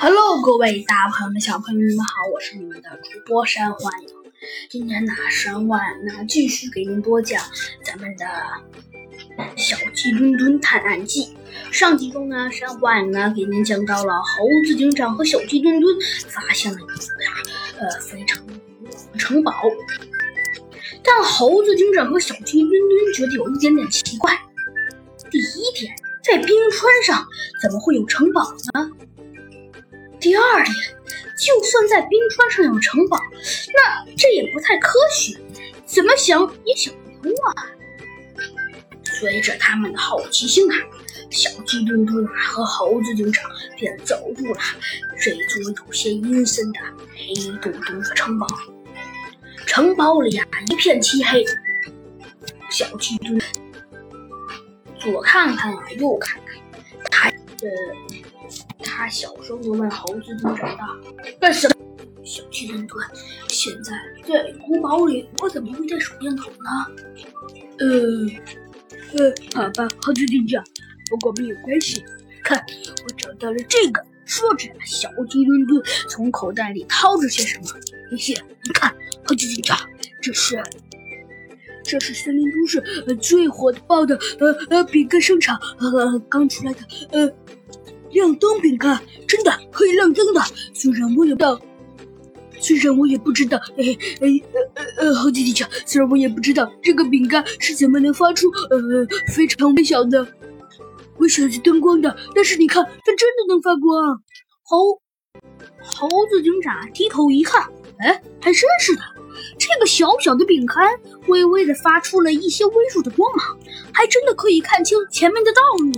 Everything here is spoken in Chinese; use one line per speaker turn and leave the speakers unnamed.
Hello，各位大朋友们、小朋友们好，我是你们的主播山幻影。今天呢，山幻呢继续给您播讲咱们的《小鸡墩墩探案记》。上集中呢，山幻呢给您讲到了猴子警长和小鸡墩墩发现了一座呀，呃，非常古老的城堡。但猴子警长和小鸡墩墩觉得有一点点奇怪。第一点，在冰川上怎么会有城堡呢？第二点，就算在冰川上有城堡，那这也不太科学，怎么想也想不通啊！随着他们的好奇心啊，小鸡墩墩啊和猴子警长便走入了这座有些阴森的黑洞洞的城堡。城堡里啊一片漆黑，小鸡墩左看看啊，右看看，他呃。他小声地问猴子警长大：“干什么？”小鸡墩墩，现在在古堡里，我怎么会带手电筒呢？呃，呃，好吧，猴子警长，不过没有关系。看，我找到了这个。说着，小鸡墩墩从口袋里掏出些什么。谢谢，你看，猴子警长，这是，这是森林都市最火爆的呃呃饼干商场呃刚出来的呃。亮灯饼干真的可以亮灯的，虽然我也不知道，虽然我也不知道，哎哎呃呃呃，猴子警长，虽然我也不知道这个饼干是怎么能发出呃非常微小的微小的灯光的，但是你看，它真的能发光。猴猴子警长低头一看，哎，还真是的，这个小小的饼干微微的发出了一些微弱的光芒，还真的可以看清前面的道路。